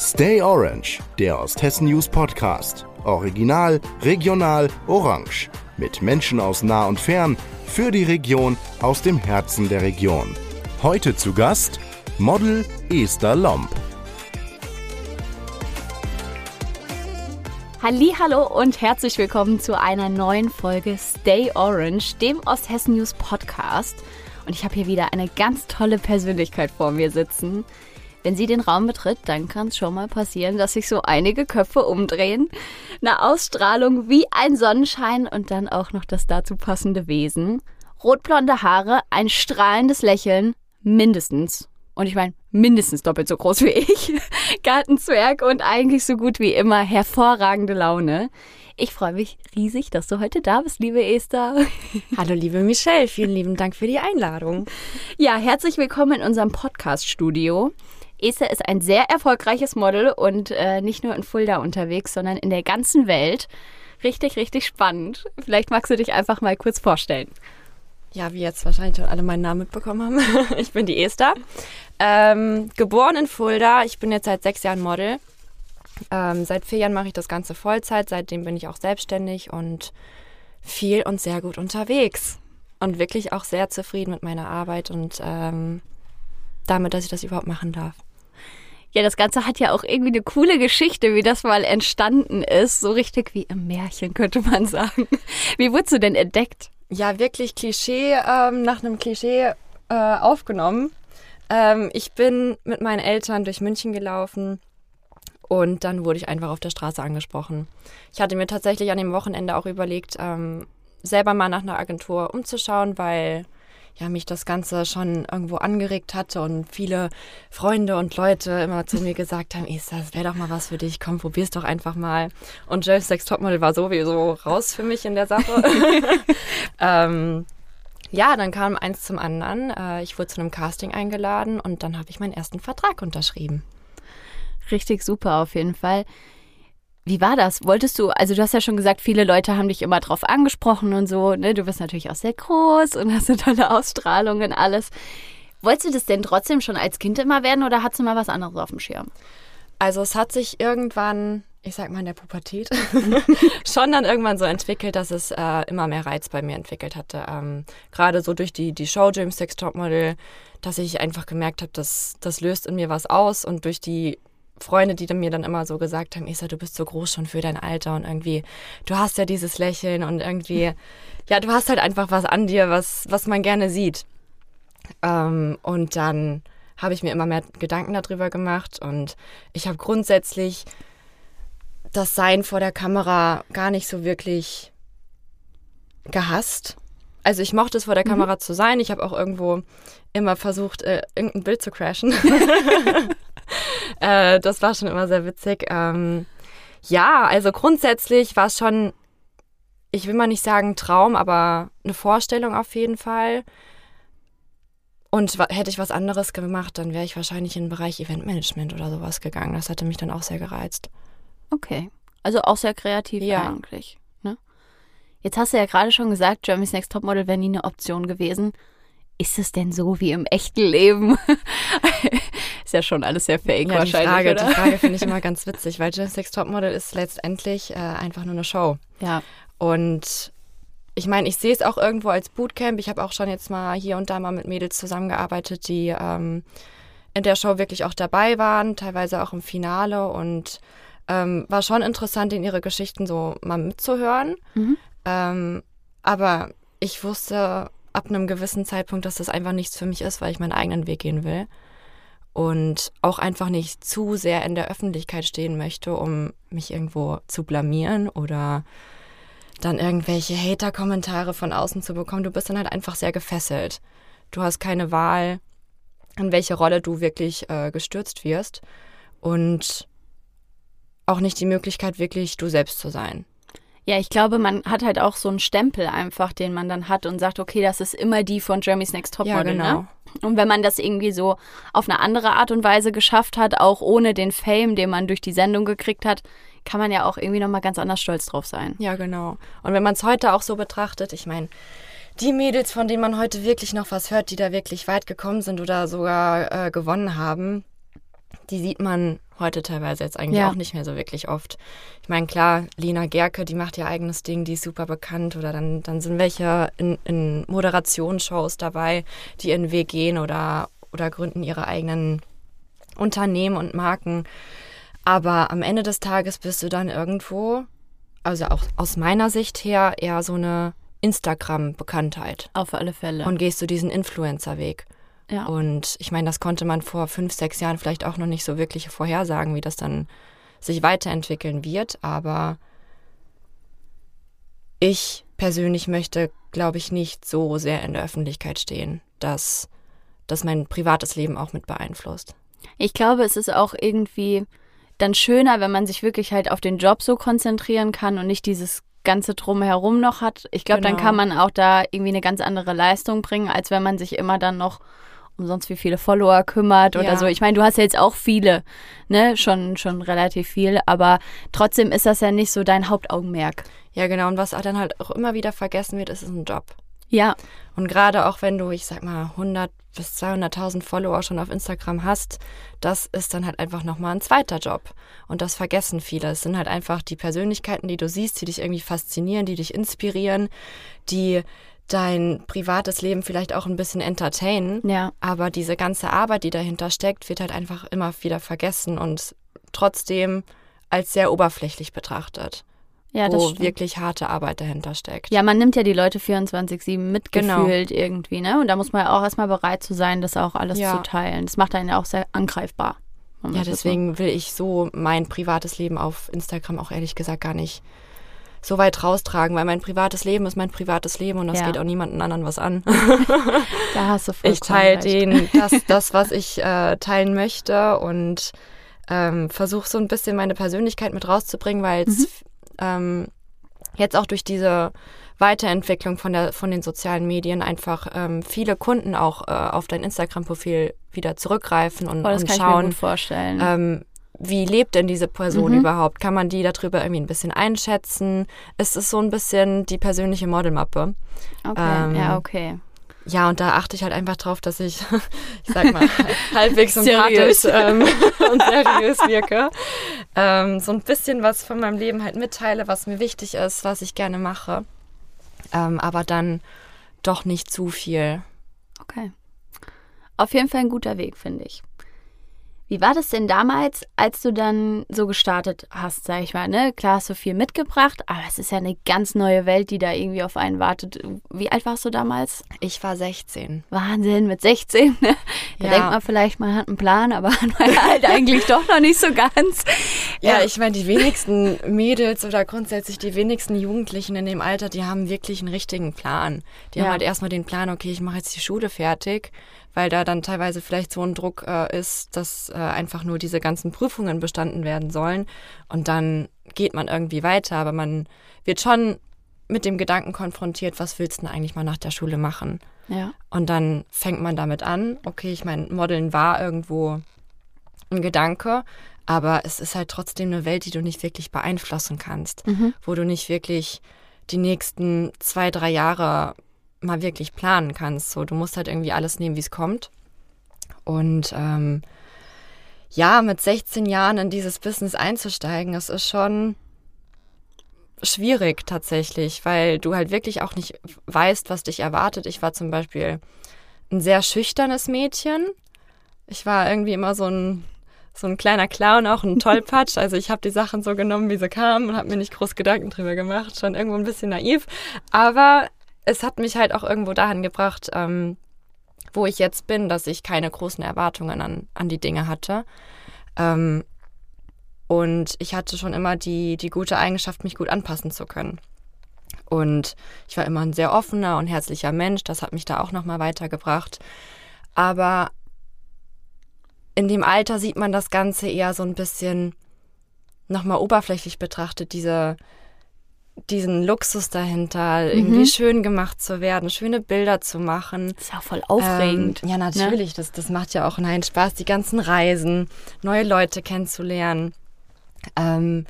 Stay Orange, der Osthessen News Podcast. Original, regional, orange. Mit Menschen aus nah und fern, für die Region, aus dem Herzen der Region. Heute zu Gast Model Esther Lomb. Hallo und herzlich willkommen zu einer neuen Folge Stay Orange, dem Osthessen News Podcast. Und ich habe hier wieder eine ganz tolle Persönlichkeit vor mir sitzen. Wenn sie den Raum betritt, dann kann es schon mal passieren, dass sich so einige Köpfe umdrehen. Eine Ausstrahlung wie ein Sonnenschein und dann auch noch das dazu passende Wesen. Rotblonde Haare, ein strahlendes Lächeln, mindestens. Und ich meine, mindestens doppelt so groß wie ich. Gartenzwerg und eigentlich so gut wie immer hervorragende Laune. Ich freue mich riesig, dass du heute da bist, liebe Esther. Hallo, liebe Michelle. Vielen lieben Dank für die Einladung. Ja, herzlich willkommen in unserem Podcast-Studio. Esther ist ein sehr erfolgreiches Model und äh, nicht nur in Fulda unterwegs, sondern in der ganzen Welt. Richtig, richtig spannend. Vielleicht magst du dich einfach mal kurz vorstellen. Ja, wie jetzt wahrscheinlich schon alle meinen Namen mitbekommen haben. ich bin die Esther. Ähm, geboren in Fulda. Ich bin jetzt seit sechs Jahren Model. Ähm, seit vier Jahren mache ich das Ganze Vollzeit. Seitdem bin ich auch selbstständig und viel und sehr gut unterwegs. Und wirklich auch sehr zufrieden mit meiner Arbeit und ähm, damit, dass ich das überhaupt machen darf. Ja, das Ganze hat ja auch irgendwie eine coole Geschichte, wie das mal entstanden ist. So richtig wie im Märchen, könnte man sagen. Wie wurdest du denn entdeckt? Ja, wirklich Klischee, ähm, nach einem Klischee äh, aufgenommen. Ähm, ich bin mit meinen Eltern durch München gelaufen und dann wurde ich einfach auf der Straße angesprochen. Ich hatte mir tatsächlich an dem Wochenende auch überlegt, ähm, selber mal nach einer Agentur umzuschauen, weil ja, mich das Ganze schon irgendwo angeregt hatte und viele Freunde und Leute immer zu mir gesagt haben, Isa, das wäre doch mal was für dich, komm, probier's doch einfach mal. Und Jerry's Sex Topmodel war sowieso raus für mich in der Sache. ähm, ja, dann kam eins zum anderen. Äh, ich wurde zu einem Casting eingeladen und dann habe ich meinen ersten Vertrag unterschrieben. Richtig super auf jeden Fall. Wie war das? Wolltest du, also du hast ja schon gesagt, viele Leute haben dich immer drauf angesprochen und so, ne? Du bist natürlich auch sehr groß und hast eine tolle Ausstrahlung und alles. Wolltest du das denn trotzdem schon als Kind immer werden oder hattest du mal was anderes auf dem Schirm? Also es hat sich irgendwann, ich sag mal in der Pubertät, schon dann irgendwann so entwickelt, dass es äh, immer mehr Reiz bei mir entwickelt hatte. Ähm, Gerade so durch die, die Show James Sex Topmodel, dass ich einfach gemerkt habe, dass das löst in mir was aus und durch die Freunde, die mir dann immer so gesagt haben, Isa, du bist so groß schon für dein Alter und irgendwie, du hast ja dieses Lächeln und irgendwie, ja, du hast halt einfach was an dir, was, was man gerne sieht. Ähm, und dann habe ich mir immer mehr Gedanken darüber gemacht und ich habe grundsätzlich das Sein vor der Kamera gar nicht so wirklich gehasst. Also ich mochte es vor der mhm. Kamera zu sein. Ich habe auch irgendwo immer versucht, äh, irgendein Bild zu crashen. äh, das war schon immer sehr witzig. Ähm, ja, also grundsätzlich war es schon, ich will mal nicht sagen Traum, aber eine Vorstellung auf jeden Fall. Und hätte ich was anderes gemacht, dann wäre ich wahrscheinlich in den Bereich Eventmanagement oder sowas gegangen. Das hatte mich dann auch sehr gereizt. Okay. Also auch sehr kreativ ja. eigentlich. Ne? Jetzt hast du ja gerade schon gesagt, Jeremy's Next Topmodel wäre nie eine Option gewesen ist es denn so wie im echten Leben? ist ja schon alles sehr fake ja, wahrscheinlich. Frage, oder? Die Frage finde ich immer ganz witzig, weil Gen Sex Topmodel ist letztendlich äh, einfach nur eine Show. Ja. Und ich meine, ich sehe es auch irgendwo als Bootcamp. Ich habe auch schon jetzt mal hier und da mal mit Mädels zusammengearbeitet, die ähm, in der Show wirklich auch dabei waren, teilweise auch im Finale und ähm, war schon interessant, in ihre Geschichten so mal mitzuhören. Mhm. Ähm, aber ich wusste ab einem gewissen Zeitpunkt, dass das einfach nichts für mich ist, weil ich meinen eigenen Weg gehen will. Und auch einfach nicht zu sehr in der Öffentlichkeit stehen möchte, um mich irgendwo zu blamieren oder dann irgendwelche Hater-Kommentare von außen zu bekommen. Du bist dann halt einfach sehr gefesselt. Du hast keine Wahl, in welche Rolle du wirklich äh, gestürzt wirst. Und auch nicht die Möglichkeit, wirklich du selbst zu sein. Ja, ich glaube, man hat halt auch so einen Stempel einfach, den man dann hat und sagt, okay, das ist immer die von Jeremy's Next Topmodel. Ja, genau. Ne? Und wenn man das irgendwie so auf eine andere Art und Weise geschafft hat, auch ohne den Fame, den man durch die Sendung gekriegt hat, kann man ja auch irgendwie nochmal ganz anders stolz drauf sein. Ja, genau. Und wenn man es heute auch so betrachtet, ich meine, die Mädels, von denen man heute wirklich noch was hört, die da wirklich weit gekommen sind oder sogar äh, gewonnen haben, die sieht man heute teilweise jetzt eigentlich Ja. auch nicht mehr so wirklich oft. Ich meine, klar, Lena Gerke, die macht ihr eigenes Ding, die ist super bekannt. Oder dann, dann sind welche in, in Moderationsshows dabei, die ihren Weg gehen oder, oder gründen ihre eigenen Unternehmen und Marken. Aber am Ende des Tages bist du dann irgendwo, also auch aus meiner Sicht her, eher so eine Instagram-Bekanntheit. Auf alle Fälle. Und gehst du diesen Influencer-Weg. Ja. Und ich meine, das konnte man vor fünf, sechs Jahren vielleicht auch noch nicht so wirklich vorhersagen, wie das dann sich weiterentwickeln wird. Aber ich persönlich möchte, glaube ich, nicht so sehr in der Öffentlichkeit stehen, dass das mein privates Leben auch mit beeinflusst. Ich glaube, es ist auch irgendwie dann schöner, wenn man sich wirklich halt auf den Job so konzentrieren kann und nicht dieses ganze Drumherum noch hat. Ich glaube, dann Genau. kann man auch da irgendwie eine ganz andere Leistung bringen, als wenn man sich immer dann noch um sonst wie viele Follower kümmert oder Ja. so. Ich meine, du hast ja jetzt auch viele, ne, schon, schon relativ viel, aber trotzdem ist das ja nicht so dein Hauptaugenmerk. Ja, genau. Und was dann halt auch immer wieder vergessen wird, ist es ein Job. Ja, Und gerade auch wenn du, ich sag mal, 100 bis 200.000 Follower schon auf Instagram hast, das ist dann halt einfach nochmal ein zweiter Job. Und das vergessen viele. Es sind halt einfach die Persönlichkeiten, die du siehst, die dich irgendwie faszinieren, die dich inspirieren, die dein privates Leben vielleicht auch ein bisschen entertainen. ja. Aber diese ganze Arbeit, die dahinter steckt, wird halt einfach immer wieder vergessen und trotzdem als sehr oberflächlich betrachtet, Ja, wo stimmt. wirklich harte Arbeit dahinter steckt. Ja, man nimmt ja die Leute 24-7 Genau. mitgefühlt irgendwie, ne? Und da muss man ja auch erstmal bereit zu sein, das auch alles Ja. zu teilen. Das macht einen ja auch sehr angreifbar. Ja, so- deswegen will ich so mein privates Leben auf Instagram auch ehrlich gesagt gar nicht so weit raustragen, weil mein privates Leben ist mein privates Leben und das Ja. geht auch niemanden anderen was an. Da hast du vollkommen ich teile den das, das, was ich äh, teilen möchte und ähm, versuche so ein bisschen meine Persönlichkeit mit rauszubringen, weil Mhm. es ähm, jetzt auch durch diese Weiterentwicklung von, der, von den sozialen Medien einfach ähm, viele Kunden auch äh, auf dein Instagram-Profil wieder zurückgreifen und, Oh, und kann ich mir schauen, ähm, wie lebt denn diese Person Mhm. überhaupt? Kann man die darüber irgendwie ein bisschen einschätzen? Ist es so ein bisschen die persönliche Modelmappe? okay, ähm, ja, okay. Ja, und da achte ich halt einfach drauf, dass ich, ich sag mal, halbwegs sympathisch ähm, und seriös wirke. Ähm, so ein bisschen was von meinem Leben halt mitteile, was mir wichtig ist, was ich gerne mache. Ähm, aber dann doch nicht zu viel. Okay. Auf jeden Fall ein guter Weg, finde ich. Wie war das denn damals, als du dann so gestartet hast, sag ich mal, ne? Klar hast du viel mitgebracht, aber es ist ja eine ganz neue Welt, die da irgendwie auf einen wartet. Wie alt warst du damals? Ich war 16. Wahnsinn, mit 16. Ne? Da Ja. denkt man vielleicht, man hat einen Plan, aber hat man halt eigentlich doch noch nicht so ganz. Ja, ich meine, die wenigsten Mädels oder grundsätzlich die wenigsten Jugendlichen in dem Alter, die haben wirklich einen richtigen Plan. Die Ja. haben halt erstmal den Plan, okay, ich mache jetzt die Schule fertig, weil da dann teilweise vielleicht so ein Druck äh, ist, dass äh, einfach nur diese ganzen Prüfungen bestanden werden sollen. Und dann geht man irgendwie weiter, aber man wird schon mit dem Gedanken konfrontiert, was willst du denn eigentlich mal nach der Schule machen? Ja. Und dann fängt man damit an. Okay, ich meine, Modeln war irgendwo ein Gedanke, aber es ist halt trotzdem eine Welt, die du nicht wirklich beeinflussen kannst, Mhm. wo du nicht wirklich die nächsten zwei, drei Jahre mal wirklich planen kannst. So, du musst halt irgendwie alles nehmen, wie es kommt. Und ähm, ja, mit 16 Jahren in dieses Business einzusteigen, das ist schon schwierig tatsächlich, weil du halt wirklich auch nicht weißt, was dich erwartet. Ich war zum Beispiel ein sehr schüchternes Mädchen. Ich war irgendwie immer so ein, so ein kleiner Clown, auch ein Tollpatsch. Also ich habe die Sachen so genommen, wie sie kamen und habe mir nicht groß Gedanken drüber gemacht. Schon irgendwo ein bisschen naiv. Aber es hat mich halt auch irgendwo dahin gebracht, ähm, wo ich jetzt bin, dass ich keine großen Erwartungen an, an die Dinge hatte. Ähm, und ich hatte schon immer die, die gute Eigenschaft, mich gut anpassen zu können. Und ich war immer ein sehr offener und herzlicher Mensch. Das hat mich da auch nochmal weitergebracht. Aber in dem Alter sieht man das Ganze eher so ein bisschen nochmal oberflächlich betrachtet, diese, diesen Luxus dahinter, irgendwie schön gemacht zu werden, schöne Bilder zu machen. Das ist ja voll aufregend. Ähm, ja, natürlich. Das, das macht ja auch einen Spaß, die ganzen Reisen, neue Leute kennenzulernen. Ähm,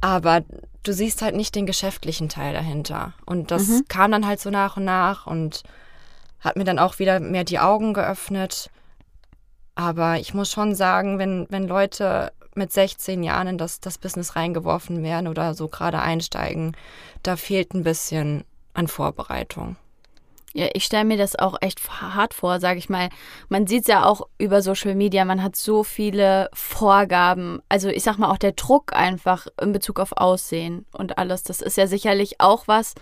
aber du siehst halt nicht den geschäftlichen Teil dahinter. Und das Mhm. kam dann halt so nach und nach und hat mir dann auch wieder mehr die Augen geöffnet. Aber ich muss schon sagen, wenn, wenn Leute mit 16 Jahren in das, das Business reingeworfen werden oder so gerade einsteigen, da fehlt ein bisschen an Vorbereitung. Ja, ich stelle mir das auch echt hart vor, sage ich mal. Man sieht es ja auch über Social Media, man hat so viele Vorgaben. Also ich sag mal auch der Druck einfach in Bezug auf Aussehen und alles. Das ist ja sicherlich auch was,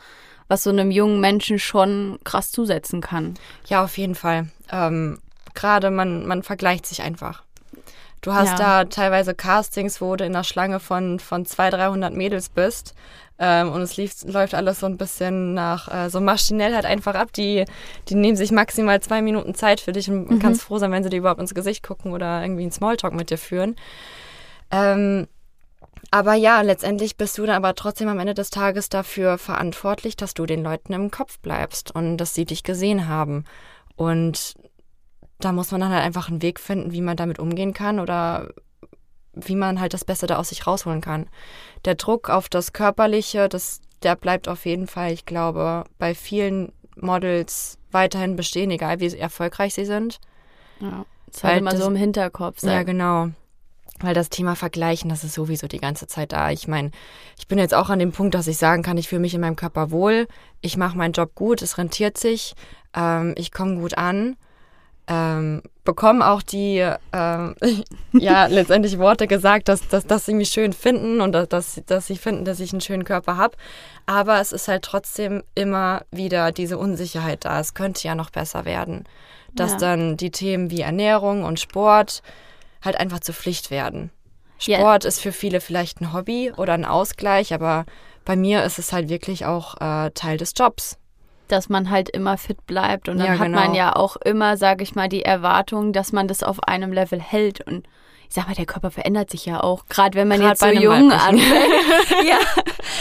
was so einem jungen Menschen schon krass zusetzen kann. Ja, auf jeden Fall. Ähm, Gerade man, man vergleicht sich einfach. Du hast ja. da teilweise Castings, wo du in der Schlange von, von 200, 300 Mädels bist. Ähm, und es lief, läuft alles so ein bisschen nach, äh, so maschinell halt einfach ab. Die, die nehmen sich maximal zwei Minuten Zeit für dich und mhm. kannst froh sein, wenn sie dir überhaupt ins Gesicht gucken oder irgendwie einen Smalltalk mit dir führen. Ähm, aber ja, letztendlich bist du dann aber trotzdem am Ende des Tages dafür verantwortlich, dass du den Leuten im Kopf bleibst und dass sie dich gesehen haben. Und da muss man dann halt einfach einen Weg finden, wie man damit umgehen kann oder wie man halt das Beste da aus sich rausholen kann. Der Druck auf das Körperliche, das, der bleibt auf jeden Fall, ich glaube, bei vielen Models weiterhin bestehen, egal wie erfolgreich sie sind. Ja, das halt immer so im Hinterkopf. Sein. Ja, genau. Weil das Thema Vergleichen, das ist sowieso die ganze Zeit da. Ich meine, ich bin jetzt auch an dem Punkt, dass ich sagen kann, ich fühle mich in meinem Körper wohl, ich mache meinen Job gut, es rentiert sich, ähm, ich komme gut an ähm, bekommen auch die, ähm, ja, letztendlich Worte gesagt, dass, dass, dass sie mich schön finden und dass, dass sie finden, dass ich einen schönen Körper habe. Aber es ist halt trotzdem immer wieder diese Unsicherheit da. Es könnte ja noch besser werden. Dass ja. dann die Themen wie Ernährung und Sport halt einfach zur Pflicht werden. Sport yeah. ist für viele vielleicht ein Hobby oder ein Ausgleich, aber bei mir ist es halt wirklich auch äh, Teil des Jobs dass man halt immer fit bleibt. Und dann ja, hat genau. man ja auch immer, sage ich mal, die Erwartung, dass man das auf einem Level hält. Und ich sag mal, der Körper verändert sich ja auch. Gerade wenn man grad jetzt so jung anfängt. ja,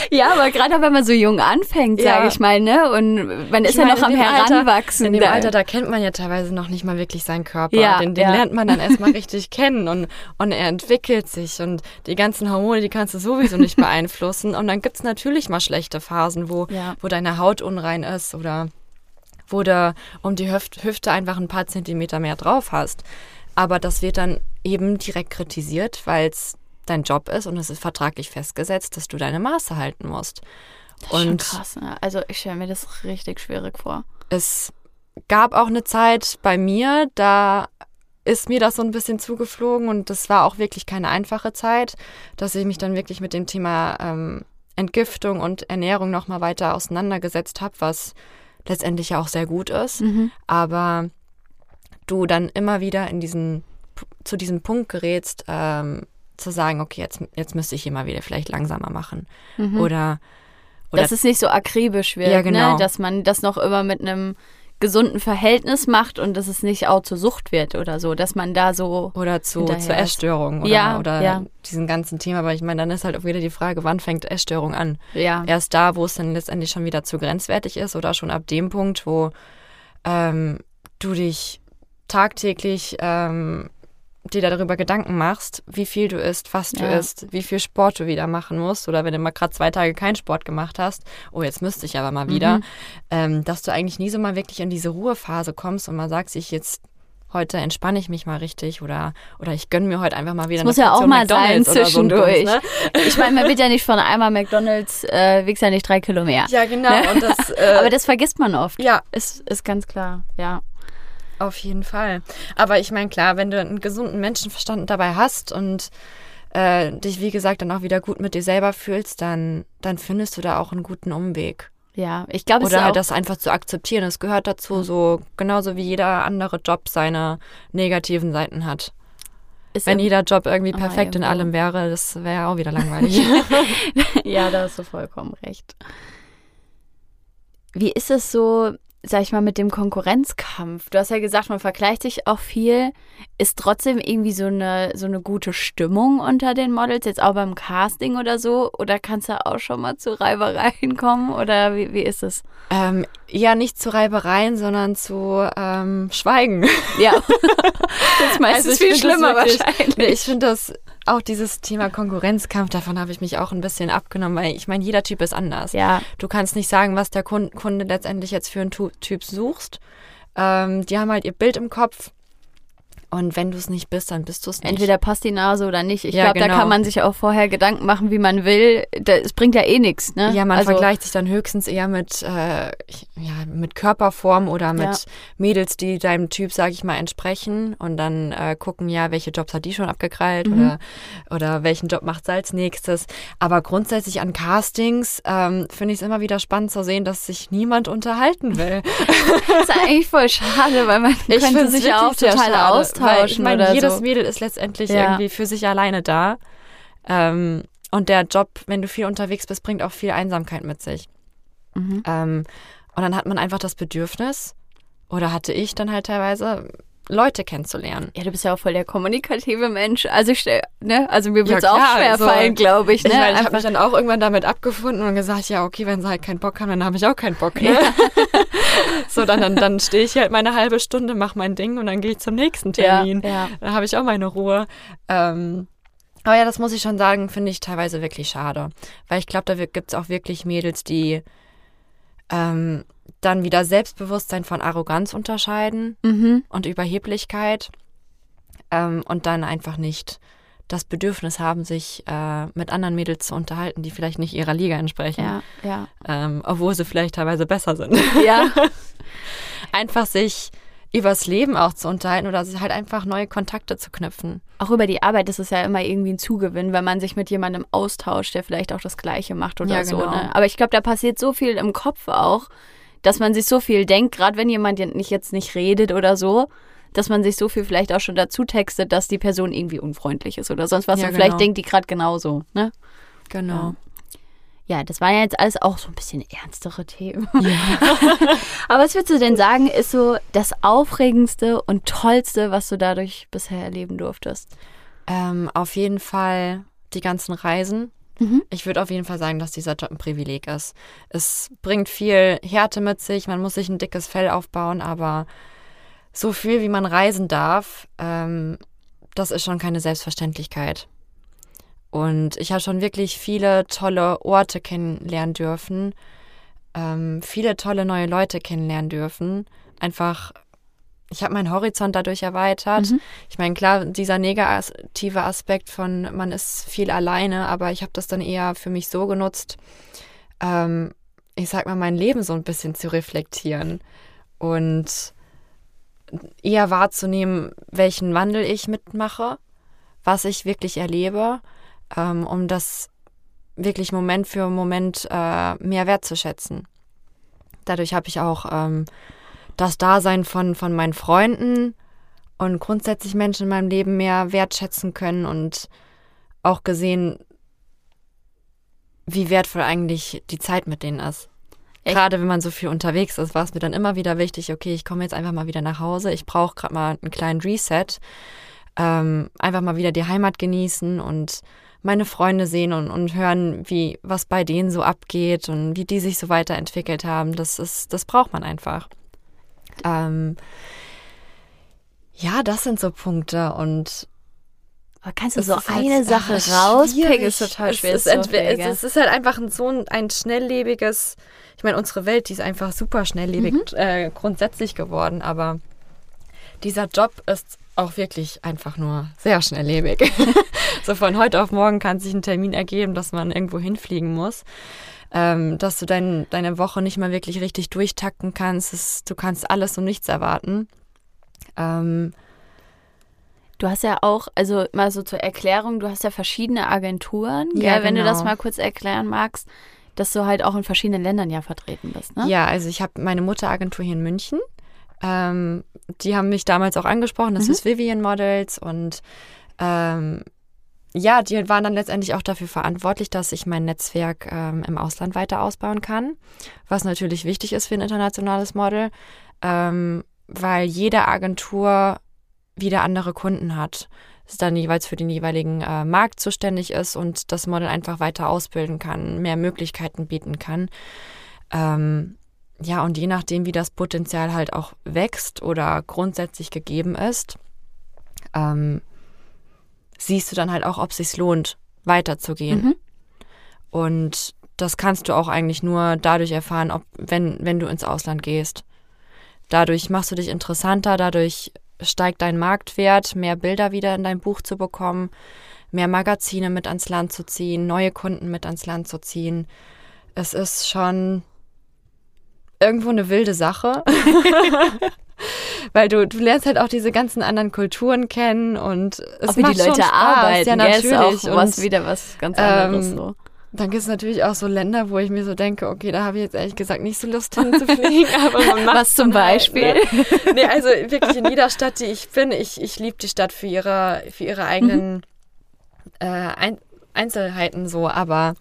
ja, aber gerade wenn man so jung anfängt, ja. sage ich mal, ne? Und man ist ich ja noch am Heranwachsen. Alter, in dem Alter, da kennt man ja teilweise noch nicht mal wirklich seinen Körper. Ja, den, den ja. lernt man dann erstmal richtig kennen und, und er entwickelt sich und die ganzen Hormone, die kannst du sowieso nicht beeinflussen. Und dann gibt's natürlich mal schlechte Phasen, wo, ja. wo deine Haut unrein ist oder wo du um die Hüfte einfach ein paar Zentimeter mehr drauf hast. Aber das wird dann eben direkt kritisiert, weil es dein Job ist und es ist vertraglich festgesetzt, dass du deine Maße halten musst. Das ist und krass, ne? Also ich stelle mir das richtig schwierig vor. Es gab auch eine Zeit bei mir, da ist mir das so ein bisschen zugeflogen und das war auch wirklich keine einfache Zeit, dass ich mich dann wirklich mit dem Thema ähm, Entgiftung und Ernährung nochmal weiter auseinandergesetzt habe, was letztendlich ja auch sehr gut ist. Mhm. Aber du dann immer wieder in diesen, zu diesem Punkt gerätst, ähm, zu sagen, okay, jetzt, jetzt müsste ich hier mal wieder vielleicht langsamer machen. Mhm. Oder, oder. Dass es nicht so akribisch wird, ja, genau. ne? dass man das noch immer mit einem gesunden Verhältnis macht und dass es nicht auch zur Sucht wird oder so, dass man da so. Oder zu, zur Essstörung oder, ja, oder ja. diesen ganzen Thema. Aber ich meine, dann ist halt auch wieder die Frage, wann fängt Essstörung an? Ja. Erst da, wo es dann letztendlich schon wieder zu grenzwertig ist oder schon ab dem Punkt, wo ähm, du dich tagtäglich ähm, dir darüber Gedanken machst, wie viel du isst, was du ja. isst, wie viel Sport du wieder machen musst oder wenn du mal gerade zwei Tage keinen Sport gemacht hast, oh, jetzt müsste ich aber mal wieder, mhm. ähm, dass du eigentlich nie so mal wirklich in diese Ruhephase kommst und mal sagst, ich jetzt heute entspanne ich mich mal richtig oder oder ich gönne mir heute einfach mal wieder das eine muss ja auch mal McDonald's sein zwischendurch. So ne? Ich meine, man wird ja nicht von einmal McDonald's äh, wiegst ja nicht drei Kilo mehr. Ja, genau. Ne? Das, äh, Aber das vergisst man oft. Ja, ist ist ganz klar. Ja. Auf jeden Fall. Aber ich meine, klar, wenn du einen gesunden Menschenverstand dabei hast und äh, dich, wie gesagt, dann auch wieder gut mit dir selber fühlst, dann, dann findest du da auch einen guten Umweg. Ja, ich glaube, Oder halt das einfach zu akzeptieren. Es gehört dazu, mhm. so genauso wie jeder andere Job seine negativen Seiten hat. Ist Wenn jeder Job irgendwie perfekt in allem wäre, das wäre ja auch wieder langweilig. ja, da hast du vollkommen recht. Wie ist es so, sag ich mal, mit dem Konkurrenzkampf. Du hast ja gesagt, man vergleicht sich auch viel. Ist trotzdem irgendwie so eine, so eine gute Stimmung unter den Models, jetzt auch beim Casting oder so? Oder kannst du auch schon mal zu Reibereien kommen? Oder wie, wie ist es? Ähm, ja, nicht zu Reibereien, sondern zu ähm, Schweigen. Ja. das ist meistens also viel schlimmer wirklich, wahrscheinlich. Ich finde das auch dieses Thema Konkurrenzkampf, davon habe ich mich auch ein bisschen abgenommen, weil ich meine, jeder Typ ist anders. Ja. Du kannst nicht sagen, was der Kunde letztendlich jetzt für einen Typ suchst. Ähm, die haben halt ihr Bild im Kopf Und wenn du es nicht bist, dann bist du es nicht. Entweder passt die Nase oder nicht. Ich Ja, glaube, da genau. kann man sich auch vorher Gedanken machen, wie man will. Da- Es bringt ja eh nichts, ne? Ja, man also, vergleicht sich dann höchstens eher mit, äh, ich- ja, mit Körperform oder mit Ja. Mädels, die deinem Typ, sag ich mal, entsprechen und dann äh, gucken, ja, welche Jobs hat die schon abgekrallt Mhm. oder, oder welchen Job macht sie als nächstes. Aber grundsätzlich an Castings ähm, finde ich es immer wieder spannend zu sehen, dass sich niemand unterhalten will. Das ist eigentlich voll schade, weil man könnte find's sich ja auch total schade, austauschen Weil ich meine, oder jedes so. Mädel ist letztendlich Ja. irgendwie für sich alleine da. Ähm, und der Job, wenn du viel unterwegs bist, bringt auch viel Einsamkeit mit sich. Mhm. Ähm, und dann hat man einfach das Bedürfnis, oder hatte ich dann halt teilweise, Leute kennenzulernen. Ja, du bist ja auch voll der kommunikative Mensch. Also, ich stell, ne? also mir Ja, wird es auch schwer also, fallen, glaube ich. Ne? Ich meine, ich habe mich dann auch irgendwann damit abgefunden und gesagt, ja, okay, wenn sie halt keinen Bock haben, dann habe ich auch keinen Bock. Ne? so, dann, dann, dann stehe ich halt meine halbe Stunde, mache mein Ding und dann gehe ich zum nächsten Termin. Ja, ja. Da habe ich auch meine Ruhe. Ähm, aber ja, das muss ich schon sagen, finde ich teilweise wirklich schade. Weil ich glaube, da gibt es auch wirklich Mädels, die ähm, dann wieder Selbstbewusstsein von Arroganz unterscheiden Mhm. und Überheblichkeit ähm, und dann einfach nicht das Bedürfnis haben, sich äh, mit anderen Mädels zu unterhalten, die vielleicht nicht ihrer Liga entsprechen, Ja, ja. ähm, obwohl sie vielleicht teilweise besser sind. Ja, einfach sich übers Leben auch zu unterhalten oder sich halt einfach neue Kontakte zu knüpfen. auch über die Arbeit ist es ja immer irgendwie ein Zugewinn, wenn man sich mit jemandem austauscht, der vielleicht auch das Gleiche macht oder Ja, so. genau. Ne? Aber ich glaube, da passiert so viel im Kopf auch, dass man sich so viel denkt, gerade wenn jemand nicht jetzt nicht redet oder so, dass man sich so viel vielleicht auch schon dazu textet, dass die Person irgendwie unfreundlich ist oder sonst was. Ja, und vielleicht genau. denkt die gerade genauso. Ne? Genau. Ja, das waren ja jetzt alles auch so ein bisschen ernstere Themen. Aber was würdest du denn sagen, ist so das Aufregendste und Tollste, was du dadurch bisher erleben durftest? Ähm, auf jeden Fall die ganzen Reisen. Mhm. Ich würde auf jeden Fall sagen, dass dieser Job ein Privileg ist. Es bringt viel Härte mit sich, man muss sich ein dickes Fell aufbauen, aber so viel, wie man reisen darf, ähm, das ist schon keine Selbstverständlichkeit. Und ich habe schon wirklich viele tolle Orte kennenlernen dürfen, ähm, viele tolle neue Leute kennenlernen dürfen. Einfach, ich habe meinen Horizont dadurch erweitert. Mhm. Ich meine, klar, dieser negative Aspekt von man ist viel alleine, aber ich habe das dann eher für mich so genutzt, ähm, ich sag mal, mein Leben so ein bisschen zu reflektieren und eher wahrzunehmen, welchen Wandel ich mitmache, was ich wirklich erlebe, ähm, um das wirklich Moment für Moment äh, mehr wertzuschätzen. Dadurch habe ich auch ähm, das Dasein von, von meinen Freunden und grundsätzlich Menschen in meinem Leben mehr wertschätzen können und auch gesehen, wie wertvoll eigentlich die Zeit mit denen ist. Gerade wenn man so viel unterwegs ist, war es mir dann immer wieder wichtig, okay, ich komme jetzt einfach mal wieder nach Hause. Ich brauche gerade mal einen kleinen Reset. Ähm, einfach mal wieder die Heimat genießen und meine Freunde sehen und, und hören, wie was bei denen so abgeht und wie die sich so weiterentwickelt haben. Das ist, das braucht man einfach. Ähm, ja, das sind so Punkte und Aber kannst du es so halt, eine Sache ah, rauspicken? Ist total schwer. Es ist, so es, es ist halt einfach ein, so ein, ein schnelllebiges, ich meine, unsere Welt, die ist einfach super schnelllebig Mhm. äh, grundsätzlich geworden, aber dieser Job ist auch wirklich einfach nur sehr schnelllebig. so von heute auf morgen kann sich ein Termin ergeben, dass man irgendwo hinfliegen muss. Ähm, dass du dein, deine Woche nicht mal wirklich richtig durchtakten kannst. Es, du kannst alles und nichts erwarten. Ähm, Du hast ja auch, also mal so zur Erklärung, du hast ja verschiedene Agenturen, Ja, gell, wenn du das genau. mal kurz erklären magst, dass du halt auch in verschiedenen Ländern ja vertreten bist, ne? Ja, also ich habe meine Mutteragentur hier in München. Ähm, die haben mich damals auch angesprochen, das Mhm. ist Vivian Models und ähm, ja, die waren dann letztendlich auch dafür verantwortlich, dass ich mein Netzwerk ähm, im Ausland weiter ausbauen kann, was natürlich wichtig ist für ein internationales Model, ähm, weil jede Agentur wieder andere Kunden hat. Es dann jeweils für den jeweiligen äh, Markt zuständig ist und das Model einfach weiter ausbilden kann, mehr Möglichkeiten bieten kann. Ähm, ja, und je nachdem, wie das Potenzial halt auch wächst oder grundsätzlich gegeben ist, ähm, siehst du dann halt auch, ob es sich lohnt, weiterzugehen. Mhm. Und das kannst du auch eigentlich nur dadurch erfahren, ob, wenn, wenn du ins Ausland gehst. Dadurch machst du dich interessanter, dadurch steigt dein Marktwert, mehr Bilder wieder in dein Buch zu bekommen, mehr Magazine mit ans Land zu ziehen, neue Kunden mit ans Land zu ziehen. Es ist schon irgendwo eine wilde Sache. Weil du, du lernst halt auch diese ganzen anderen Kulturen kennen und es auch wie die Leute schon Spaß. arbeiten. Ja, natürlich. auch was wieder was ganz anderes. ähm, so. Dann gibt es natürlich auch so Länder, wo ich mir so denke, okay, da habe ich jetzt ehrlich gesagt nicht so Lust hinzufliegen. aber man macht Was zum Beispiel? Halt, ne? Nee, also wirklich in jeder Stadt, die ich bin, ich, ich liebe die Stadt für ihre, für ihre eigenen äh, Ein Einzelheiten so, aber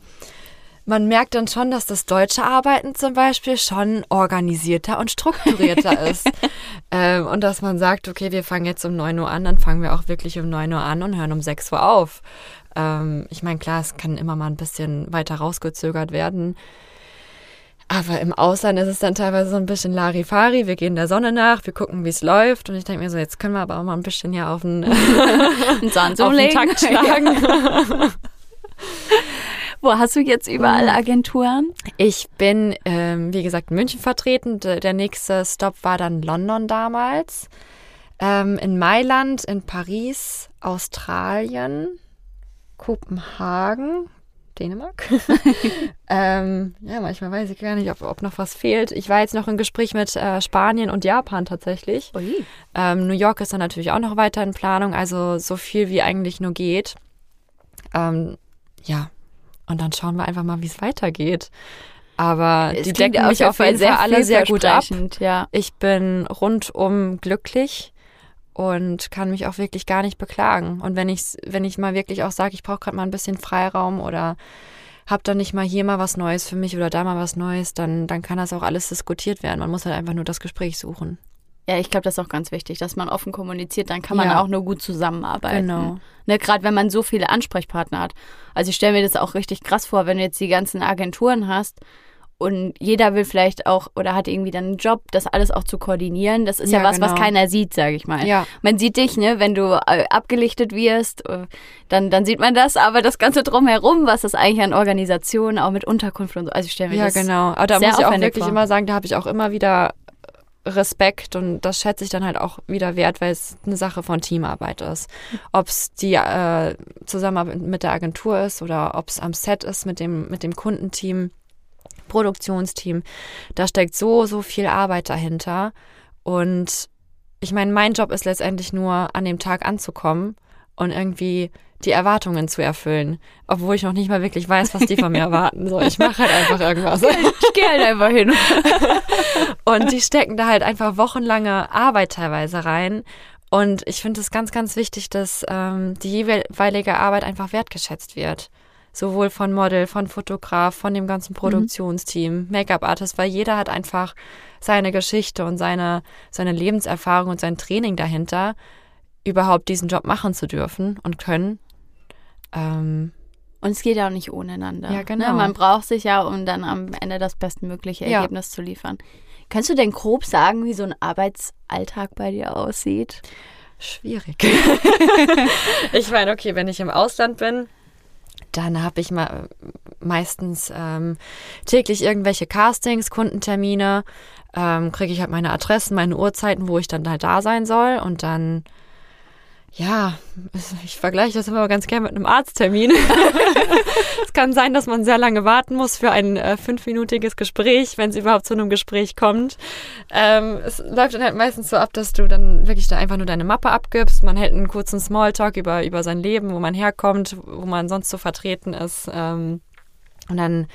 man merkt dann schon, dass das deutsche Arbeiten zum Beispiel schon organisierter und strukturierter ist. Ähm, und dass man sagt, okay, wir fangen jetzt um 9 Uhr an, dann fangen wir auch wirklich um 9 Uhr an und hören um 6 Uhr auf. Ähm, ich meine, klar, es kann immer mal ein bisschen weiter rausgezögert werden. Aber im Ausland ist es dann teilweise so ein bisschen Larifari. Wir gehen der Sonne nach, wir gucken, wie es läuft. Und ich denke mir so, jetzt können wir aber auch mal ein bisschen hier auf den, Zahn auf den. Takt schlagen. Wo hast du jetzt überall Agenturen? Ich bin, ähm, wie gesagt, in München vertreten. Der nächste Stop war dann London damals. Ähm, in Mailand, in Paris, Australien, Kopenhagen, Dänemark. ähm, ja, manchmal weiß ich gar nicht, ob, ob noch was fehlt. Ich war jetzt noch im Gespräch mit äh, Spanien und Japan tatsächlich. Ähm, New York ist dann natürlich auch noch weiter in Planung, also so viel wie eigentlich nur geht. Ähm, ja, und dann schauen wir einfach mal, wie es weitergeht. Aber Es die decken mich auf jeden Fall alle sehr gut ab. Ja. Ich bin rundum glücklich und kann mich auch wirklich gar nicht beklagen. Und wenn ich, wenn ich mal wirklich auch sage, ich brauche gerade mal ein bisschen Freiraum oder habe dann nicht mal hier mal was Neues für mich oder da mal was Neues, dann, dann kann das auch alles diskutiert werden. Man muss halt einfach nur das Gespräch suchen. Ja, ich glaube, das ist auch ganz wichtig, dass man offen kommuniziert, dann kann man Ja. auch nur gut zusammenarbeiten. Genau. Ne, Gerade wenn man so viele Ansprechpartner hat. Also ich stelle mir das auch richtig krass vor, wenn du jetzt die ganzen Agenturen hast und jeder will vielleicht auch oder hat irgendwie dann einen Job, das alles auch zu koordinieren. Das ist ja, Ja, was, was genau. keiner sieht, sage ich mal. Ja. Man sieht dich, ne, wenn du äh, abgelichtet wirst, äh, dann, dann sieht man das, aber das Ganze drumherum, was das eigentlich an Organisationen, auch mit Unterkunft und so. Also ich stelle mir Ja, das genau. Aber da muss ich auch wirklich vor. immer sagen, da habe ich auch immer wieder Respekt und das schätze ich dann halt auch wieder wert, weil es eine Sache von Teamarbeit ist. Ob es die äh, Zusammenarbeit mit der Agentur ist oder ob es am Set ist mit dem, mit dem Kundenteam, Produktionsteam, da steckt so, so viel Arbeit dahinter. Und ich meine, mein Job ist letztendlich nur, an dem Tag anzukommen und irgendwie die Erwartungen zu erfüllen, obwohl ich noch nicht mal wirklich weiß, was die von mir erwarten. So, ich mache halt einfach irgendwas. Ich gehe halt einfach hin. Und die stecken da halt einfach wochenlange Arbeit teilweise rein. Und ich finde es ganz, ganz wichtig, dass ähm, die jeweilige Arbeit einfach wertgeschätzt wird. Sowohl von Model, von Fotograf, von dem ganzen Produktionsteam, Make-up-Artist, weil jeder hat einfach seine Geschichte und seine, seine Lebenserfahrung und sein Training dahinter, überhaupt diesen Job machen zu dürfen und können. Ähm, Und es geht ja auch nicht ohne einander. Ja, genau. Ne? Man braucht sich ja, um dann am Ende das bestmögliche Ja. Ergebnis zu liefern. Kannst du denn grob sagen, wie so ein Arbeitsalltag bei dir aussieht? Schwierig. ich meine, okay, wenn ich im Ausland bin, dann habe ich mal meistens ähm, täglich irgendwelche Castings, Kundentermine, ähm, kriege ich halt meine Adressen, meine Uhrzeiten, wo ich dann halt da sein soll und dann ja, ich vergleiche das immer ganz gerne mit einem Arzttermin. es kann sein, dass man sehr lange warten muss für ein äh, fünfminütiges Gespräch, wenn es überhaupt zu einem Gespräch kommt. Ähm, es läuft dann halt meistens so ab, dass du dann wirklich da einfach nur deine Mappe abgibst. Man hält einen kurzen Smalltalk über, über sein Leben, wo man herkommt, wo man sonst so vertreten ist. Ähm, und dann,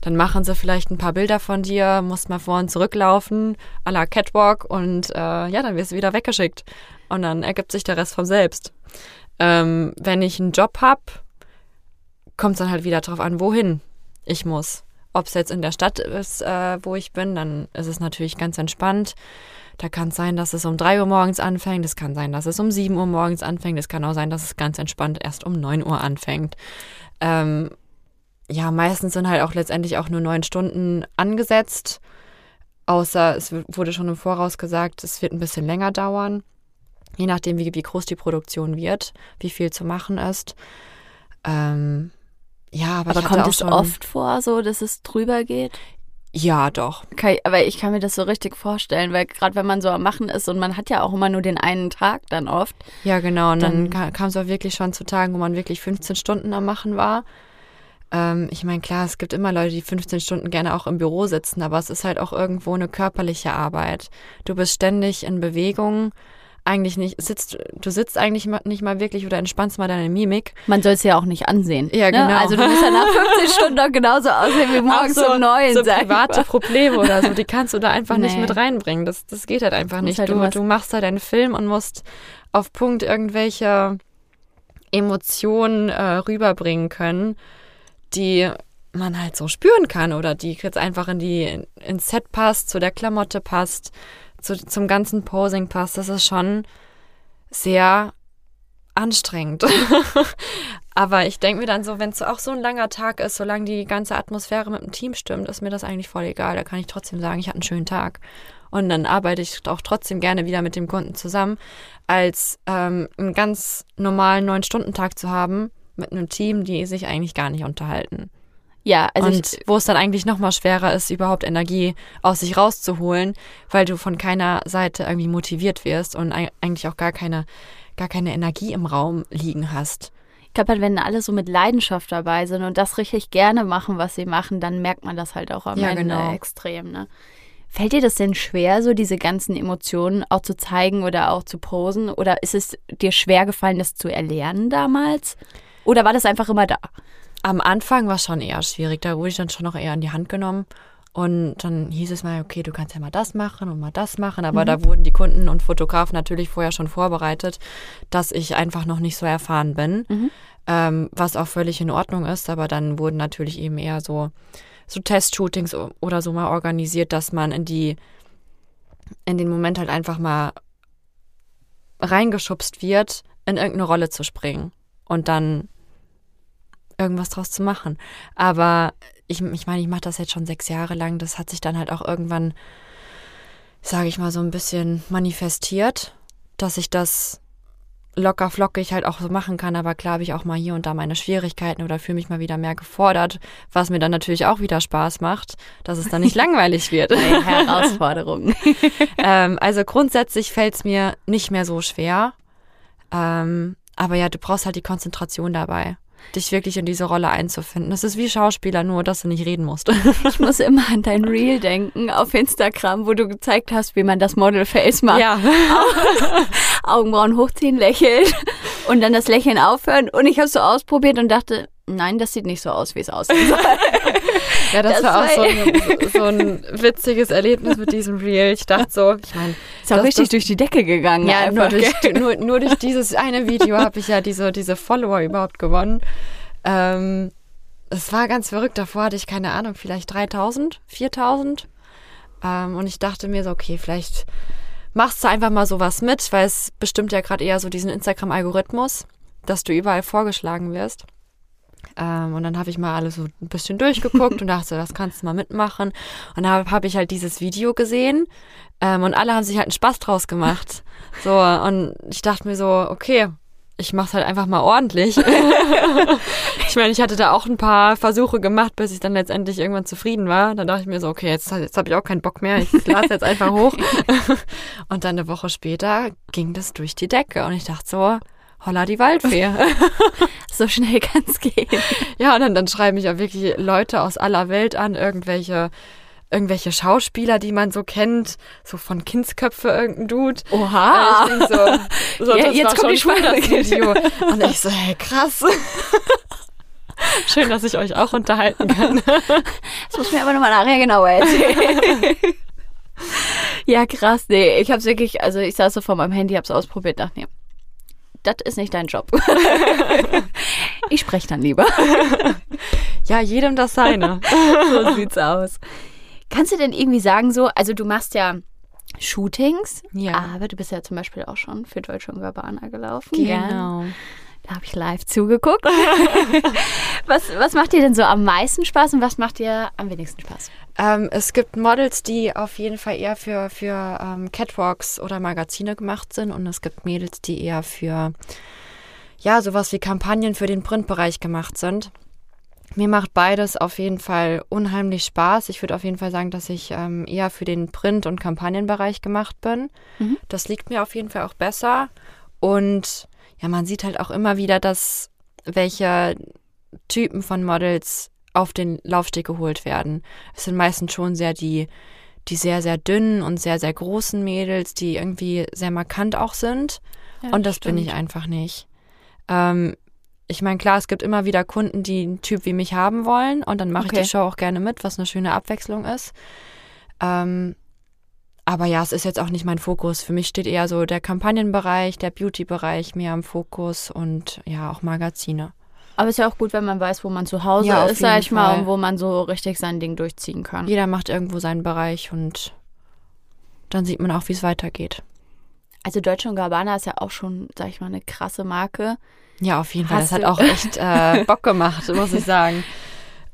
dann machen sie vielleicht ein paar Bilder von dir, musst mal vor und zurücklaufen, à la Catwalk und äh, ja, dann wirst du wieder weggeschickt. Und dann ergibt sich der Rest vom selbst. Ähm, wenn ich einen Job habe, kommt es dann halt wieder drauf an, wohin ich muss. Ob es jetzt in der Stadt ist, äh, wo ich bin, dann ist es natürlich ganz entspannt. Da kann es sein, dass es um 3 Uhr morgens anfängt. Es kann sein, dass es um 7 Uhr morgens anfängt. Es kann auch sein, dass es ganz entspannt erst um 9 Uhr anfängt. Ähm, ja, meistens sind halt auch letztendlich auch nur neun Stunden angesetzt. Außer es wurde schon im Voraus gesagt, es wird ein bisschen länger dauern. Je nachdem, wie, wie groß die Produktion wird, wie viel zu machen ist. Ähm, ja, aber, Aber kommt es schon, oft vor, so dass es drüber geht? Ja, doch. Okay, aber ich kann mir das so richtig vorstellen, weil gerade wenn man so am Machen ist und man hat ja auch immer nur den einen Tag dann oft. Ja, genau. Und dann, Dann- kam es auch wirklich schon zu Tagen, wo man wirklich 15 Stunden am Machen war. Ähm, ich meine, klar, es gibt immer Leute, die 15 Stunden gerne auch im Büro sitzen, aber es ist halt auch irgendwo eine körperliche Arbeit. Du bist ständig in Bewegung. Eigentlich nicht, sitzt, du sitzt eigentlich nicht mal wirklich oder entspannst mal deine Mimik. Man soll es ja auch nicht ansehen. Ja, ne? genau. Also du musst ja nach 15 Stunden noch genauso aussehen wie morgens Auch um neun. so private. Probleme oder so, die kannst du da einfach nicht Nee. mit reinbringen. Das, das geht halt einfach nicht. halt du, du machst halt deinen Film und musst auf Punkt irgendwelche Emotionen äh, rüberbringen können, die man halt so spüren kann oder die jetzt einfach in die ins Set passt, zu der Klamotte passt, zu, zum ganzen Posing passt. Das ist schon sehr anstrengend. Aber ich denke mir dann so, wenn es auch so ein langer Tag ist, solange die ganze Atmosphäre mit dem Team stimmt, ist mir das eigentlich voll egal. Da kann ich trotzdem sagen, ich hatte einen schönen Tag. Und dann arbeite ich auch trotzdem gerne wieder mit dem Kunden zusammen, als ähm, einen ganz normalen Neun-Stunden-Tag zu haben mit einem Team, die sich eigentlich gar nicht unterhalten. Ja, also und ich, wo es dann eigentlich noch mal schwerer ist, überhaupt Energie aus sich rauszuholen, weil du von keiner Seite irgendwie motiviert wirst und eig- eigentlich auch gar keine, gar keine Energie im Raum liegen hast. ich glaube, halt, wenn alle so mit Leidenschaft dabei sind und das richtig gerne machen, was sie machen, dann merkt man das halt auch am Ja, Ende genau. extrem. Ne? Fällt dir das denn schwer, so diese ganzen Emotionen auch zu zeigen oder auch zu posen? Oder ist es dir schwer gefallen, das zu erlernen damals? Oder war das einfach immer da? Am Anfang war es schon eher schwierig. Da wurde ich dann schon noch eher in die Hand genommen. Und dann hieß es mal, okay, du kannst ja mal das machen und mal das machen. Aber da wurden die Kunden und Fotografen natürlich vorher schon vorbereitet, dass ich einfach noch nicht so erfahren bin. Ähm, was auch völlig in Ordnung ist. Aber dann wurden natürlich eben eher so, so Testshootings oder so mal organisiert, dass man in die, in den Moment halt einfach mal reingeschubst wird, in irgendeine Rolle zu springen. Und dann irgendwas draus zu machen. Aber ich, ich meine, ich mache das jetzt schon sechs Jahre lang. Das hat sich dann halt auch irgendwann, sage ich mal, so ein bisschen manifestiert, dass ich das locker flockig halt auch so machen kann. Aber klar habe ich auch mal hier und da meine Schwierigkeiten oder fühle mich mal wieder mehr gefordert, was mir dann natürlich auch wieder Spaß macht, dass es dann nicht langweilig wird. Eine Herausforderung. ähm, also grundsätzlich fällt es mir nicht mehr so schwer. Ähm, aber ja, du brauchst halt die Konzentration dabei, dich wirklich in diese Rolle einzufinden. Das ist wie Schauspieler, nur dass du nicht reden musst. Ich muss immer an dein Reel denken auf Instagram, wo du gezeigt hast, wie man das Model-Face macht. ja. Augenbrauen hochziehen, lächeln und dann das Lächeln aufhören. Und ich habe es so ausprobiert und dachte, nein, das sieht nicht so aus, wie es aussehen soll. ja, das, Das war auch so ein, so ein witziges Erlebnis mit diesem Reel. Ich dachte so, ich meine, Ist auch richtig das- durch die Decke gegangen. Ja, nur durch, nur, nur durch dieses eine Video habe ich ja diese, diese Follower überhaupt gewonnen. Ähm, es war ganz verrückt. Davor hatte ich keine Ahnung, vielleicht 3000, 4000. Ähm, und ich dachte mir so, okay, vielleicht machst du einfach mal sowas mit, weil es bestimmt ja gerade eher so diesen Instagram-Algorithmus, dass du überall vorgeschlagen wirst. Ähm, und dann habe ich mal alles so ein bisschen durchgeguckt und dachte, das kannst du mal mitmachen. Und da habe ich halt dieses Video gesehen ähm, und alle haben sich halt einen Spaß draus gemacht. So, und ich dachte mir so, okay, ich mach's halt einfach mal ordentlich. ich meine, ich hatte da auch ein paar Versuche gemacht, bis ich dann letztendlich irgendwann zufrieden war. Dann dachte ich mir so, okay, jetzt, jetzt habe ich auch keinen Bock mehr. Ich lade jetzt einfach hoch. und dann eine Woche später ging das durch die Decke und ich dachte so, holla die Waldfee. So schnell kann es gehen. Ja, und dann, dann schreiben mich auch wirklich Leute aus aller Welt an, irgendwelche, irgendwelche Schauspieler, die man so kennt, so von Kindsköpfe irgendein Dude. Oha. Äh, so, so Ja, jetzt kommt die Schwule. Und ich so, hey, krass. Schön, dass ich euch auch unterhalten kann. Das muss mir aber nochmal nachher genauer erzählen. ja, krass. Nee, ich hab's wirklich, also ich saß so vor meinem Handy, hab's ausprobiert, dachte, nee, das ist nicht dein Job. ich spreche dann lieber. Ja, jedem das seine. so sieht's aus. Kannst du denn irgendwie sagen, so, also du machst ja Shootings, Ja. aber du bist ja zum Beispiel auch schon für Deutsche und Gabbana gelaufen. Genau. Da habe ich live zugeguckt. was, was macht dir denn so am meisten Spaß und was macht dir am wenigsten Spaß? Ähm, es gibt Models, die auf jeden Fall eher für, für ähm, Catwalks oder Magazine gemacht sind und es gibt Mädels, die eher für, ja, sowas wie Kampagnen für den Printbereich gemacht sind. Mir macht beides auf jeden Fall unheimlich Spaß. Ich würde auf jeden Fall sagen, dass ich ähm, eher für den Print- und Kampagnenbereich gemacht bin. Mhm. Das liegt mir auf jeden Fall auch besser. Und ja, man sieht halt auch immer wieder, dass welche Typen von Models auf den Laufsteg geholt werden. Es sind meistens schon sehr die, die sehr, sehr dünnen und sehr, sehr großen Mädels, die irgendwie sehr markant auch sind. Ja, und das bin ich stimmt. einfach nicht. Ähm, ich meine, klar, es gibt immer wieder Kunden, die einen Typ wie mich haben wollen und dann mache Okay. ich die Show auch gerne mit, was eine schöne Abwechslung ist. Ähm, aber ja, es ist jetzt auch nicht mein Fokus. Für mich steht eher so der Kampagnenbereich, der Beauty-Bereich mehr im Fokus und ja, auch Magazine. Aber ist ja auch gut, wenn man weiß, wo man zu Hause Ja, ist, sag ich mal, Fall. und wo man so richtig sein Ding durchziehen kann. Jeder macht irgendwo seinen Bereich und dann sieht man auch, wie es weitergeht. Also Deutsche und Gabbana ist ja auch schon, sag ich mal, eine krasse Marke. Ja, auf jeden Fall. Hast das hat auch echt äh, Bock gemacht, muss ich sagen.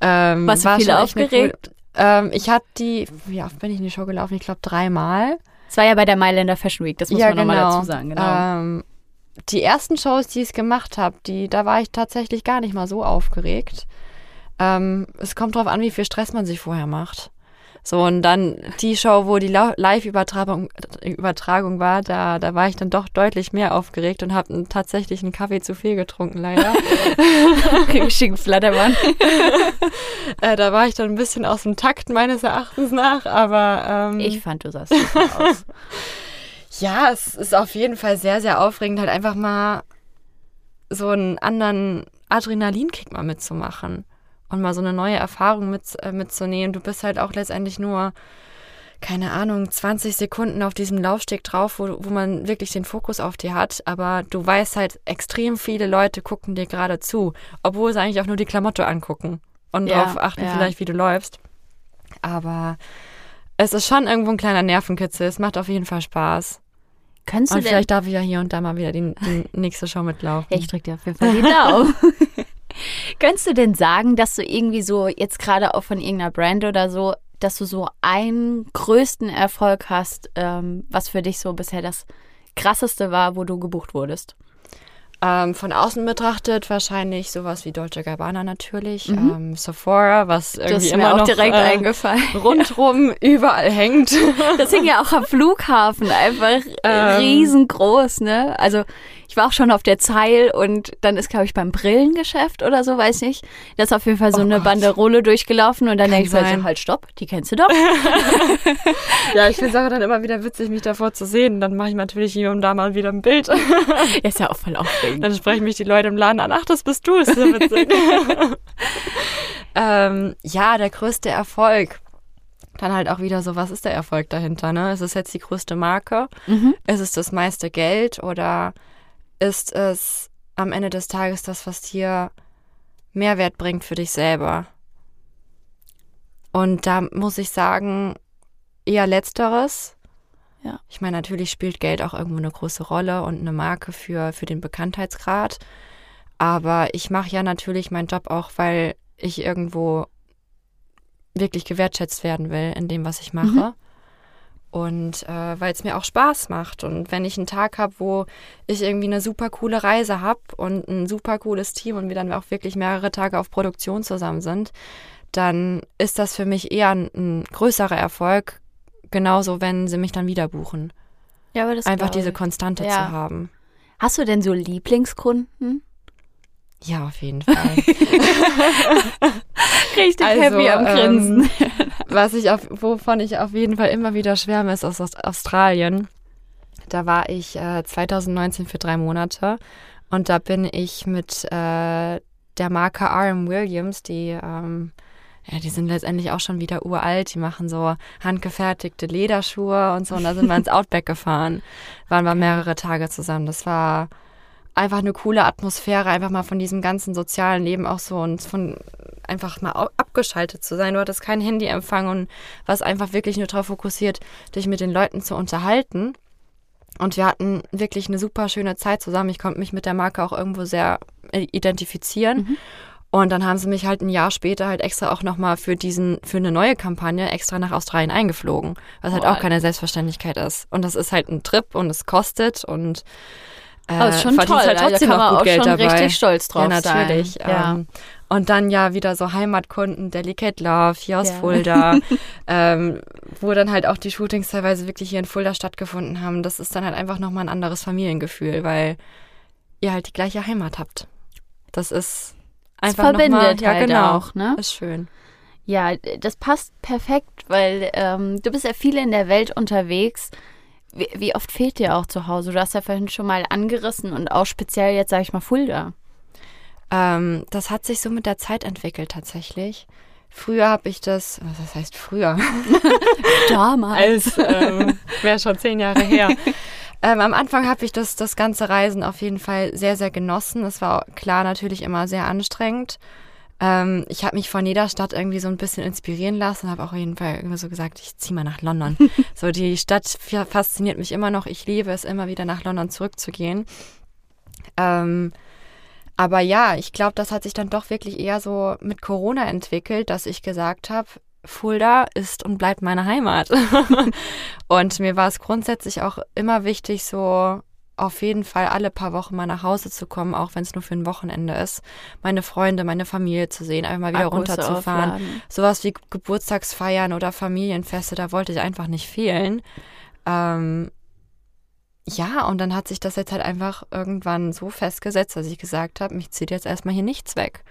Ähm, Warst du war viel aufgeregt? Ähm, ich hatte die, wie oft bin ich in die Show gelaufen? Ich glaube dreimal. Es war ja bei der Mailänder Fashion Week, das muss man nochmal dazu sagen, genau. Ähm, die ersten Shows, die ich gemacht habe, die, da war ich tatsächlich gar nicht mal so aufgeregt. Ähm, es kommt drauf an, wie viel Stress man sich vorher macht. So, und dann die Show, wo die Live-Übertragung Übertragung war, da, da war ich dann doch deutlich mehr aufgeregt und habe tatsächlich einen Kaffee zu viel getrunken, leider. Richtigen Flattermann. äh, da war ich dann ein bisschen aus dem Takt meines Erachtens nach, aber ähm, Ich fand, du sahst super aus. Ja, es ist auf jeden Fall sehr, sehr aufregend, halt einfach mal so einen anderen Adrenalinkick mal mitzumachen und mal so eine neue Erfahrung mit, äh, mitzunehmen. Du bist halt auch letztendlich nur, keine Ahnung, 20 Sekunden auf diesem Laufsteg drauf, wo, wo man wirklich den Fokus auf dir hat, aber du weißt halt, extrem viele Leute gucken dir gerade zu, obwohl sie eigentlich auch nur die Klamotte angucken und Ja, darauf achten ja. vielleicht, wie du läufst. Aber es ist schon irgendwo ein kleiner Nervenkitzel. Es macht auf jeden Fall Spaß. Könntest du Und denn... vielleicht darf ich ja hier und da mal wieder die, die nächste Show mitlaufen. Ich drück dir auf jeden Fall die Daumen. Könntest du denn sagen, dass du irgendwie so, jetzt gerade auch von irgendeiner Brand oder so, dass du so einen größten Erfolg hast, ähm, was für dich so bisher das krasseste war, wo du gebucht wurdest? Ähm, von außen betrachtet wahrscheinlich sowas wie Dolce Gabbana natürlich, ähm, Sephora, was irgendwie Mhm. Immer noch direkt äh, eingefallen. rundrum überall hängt. Das hing ja auch am Flughafen, einfach Ähm. riesengroß, ne? Also ich war auch schon auf der Zeil und dann ist, glaube ich, beim Brillengeschäft oder so, weiß nicht. Da ist auf jeden Fall so Oh eine Gott. Banderole durchgelaufen und dann denke ich sein. so, halt, stopp, die kennst du doch. ja, ich finde es auch dann immer wieder witzig, mich davor zu sehen. Dann mache ich natürlich hier und da mal wieder ein Bild. ist ja auch voll aufregend. Dann sprechen mich die Leute im Laden an. Ach, das bist du, ist ja witzig. ähm, ja, der größte Erfolg. Dann halt auch wieder so, was ist der Erfolg dahinter? Ne? Ist es jetzt die größte Marke? Mhm. Ist es das meiste Geld oder ist es am Ende des Tages das, was dir Mehrwert bringt für dich selber? Und da muss ich sagen, eher letzteres. Ja. Ich meine, natürlich spielt Geld auch irgendwo eine große Rolle und eine Marke für, für den Bekanntheitsgrad. Aber ich mache ja natürlich meinen Job auch, weil ich irgendwo wirklich gewertschätzt werden will in dem, was ich mache. Mhm. Und äh, weil es mir auch Spaß macht. Und wenn ich einen Tag habe, wo ich irgendwie eine super coole Reise habe und ein super cooles Team und wir dann auch wirklich mehrere Tage auf Produktion zusammen sind, dann ist das für mich eher ein, ein größerer Erfolg. Genauso, wenn sie mich dann wieder buchen. Ja, aber das Einfach diese. Konstante Ja. zu haben. Hast du denn so Lieblingskunden? Ja, auf jeden Fall. Richtig Also, happy am Grinsen. ähm, Was ich auf, wovon ich auf jeden Fall immer wieder schwärme, ist aus Aust- Australien. Da war ich äh, 2019 für drei Monate und da bin ich mit äh, der Marke RM Williams, die ähm, ja, die sind letztendlich auch schon wieder uralt. Die machen so handgefertigte Lederschuhe und so. Und da sind wir ins Outback gefahren. Waren wir mehrere Tage zusammen. Das war einfach eine coole Atmosphäre, einfach mal von diesem ganzen sozialen Leben auch so und von einfach mal abgeschaltet zu sein. Du hattest kein Handyempfang und warst einfach wirklich nur darauf fokussiert, dich mit den Leuten zu unterhalten. Und wir hatten wirklich eine super schöne Zeit zusammen. Ich konnte mich mit der Marke auch irgendwo sehr äh, identifizieren. Und dann haben sie mich halt ein Jahr später halt extra auch nochmal für diesen, für eine neue Kampagne extra nach Australien eingeflogen. Was halt auch keine Selbstverständlichkeit ist. Und das ist halt ein Trip und es kostet und äh, Aber ist schon toll, halt da trotzdem kann noch man auch Geld schon dabei. richtig stolz drauf ja, natürlich. sein. Ja. Ähm, Und dann ja wieder so Heimatkunden, Delicate Love hier aus ja. Fulda, ähm, wo dann halt auch die Shootings teilweise wirklich hier in Fulda stattgefunden haben. Das ist dann halt einfach nochmal ein anderes Familiengefühl, weil ihr halt die gleiche Heimat habt. Das ist einfach das verbindet mal, ja, halt genau, auch, ne? Ist schön. Ja, das passt perfekt, weil ähm, du bist ja viel in der Welt unterwegs. Wie, wie, oft fehlt dir auch zu Hause? Du hast ja vorhin schon mal angerissen und auch speziell jetzt, sage ich mal, Fulda. Ähm, das hat sich so mit der Zeit entwickelt tatsächlich. Früher habe ich das, was heißt früher? Damals. ähm, Wäre schon zehn Jahre her. Ähm, am Anfang habe ich das, das ganze Reisen auf jeden Fall sehr, sehr genossen. Es war klar natürlich immer sehr anstrengend. Ähm, ich habe mich von jeder Stadt irgendwie so ein bisschen inspirieren lassen, habe auch auf jeden Fall irgendwie so gesagt, ich ziehe mal nach London. so die Stadt fasziniert mich immer noch. Ich liebe es immer wieder nach London zurückzugehen. Ähm, aber ja, ich glaube, das hat sich dann doch wirklich eher so mit Corona entwickelt, dass ich gesagt habe, Fulda ist und bleibt meine Heimat. und mir war es grundsätzlich auch immer wichtig, so auf jeden Fall alle paar Wochen mal nach Hause zu kommen, auch wenn es nur für ein Wochenende ist. Meine Freunde, meine Familie zu sehen, einmal wieder Akkus runterzufahren. Aufladen. Sowas wie Geburtstagsfeiern oder Familienfeste, da wollte ich einfach nicht fehlen. Ähm, ja, und dann hat sich das jetzt halt einfach irgendwann so festgesetzt, dass ich gesagt habe, mich zieht jetzt erstmal hier nichts weg.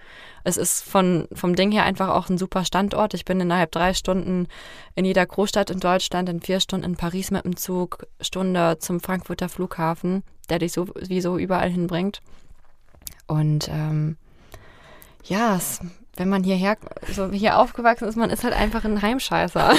Es ist von, vom Ding her einfach auch ein super Standort. Ich bin innerhalb drei Stunden in jeder Großstadt in Deutschland, in vier Stunden in Paris mit dem Zug, Stunde zum Frankfurter Flughafen, der dich sowieso überall hinbringt. Und ähm, ja, es wenn man hierher, so hier aufgewachsen ist, man ist halt einfach ein Heimscheißer.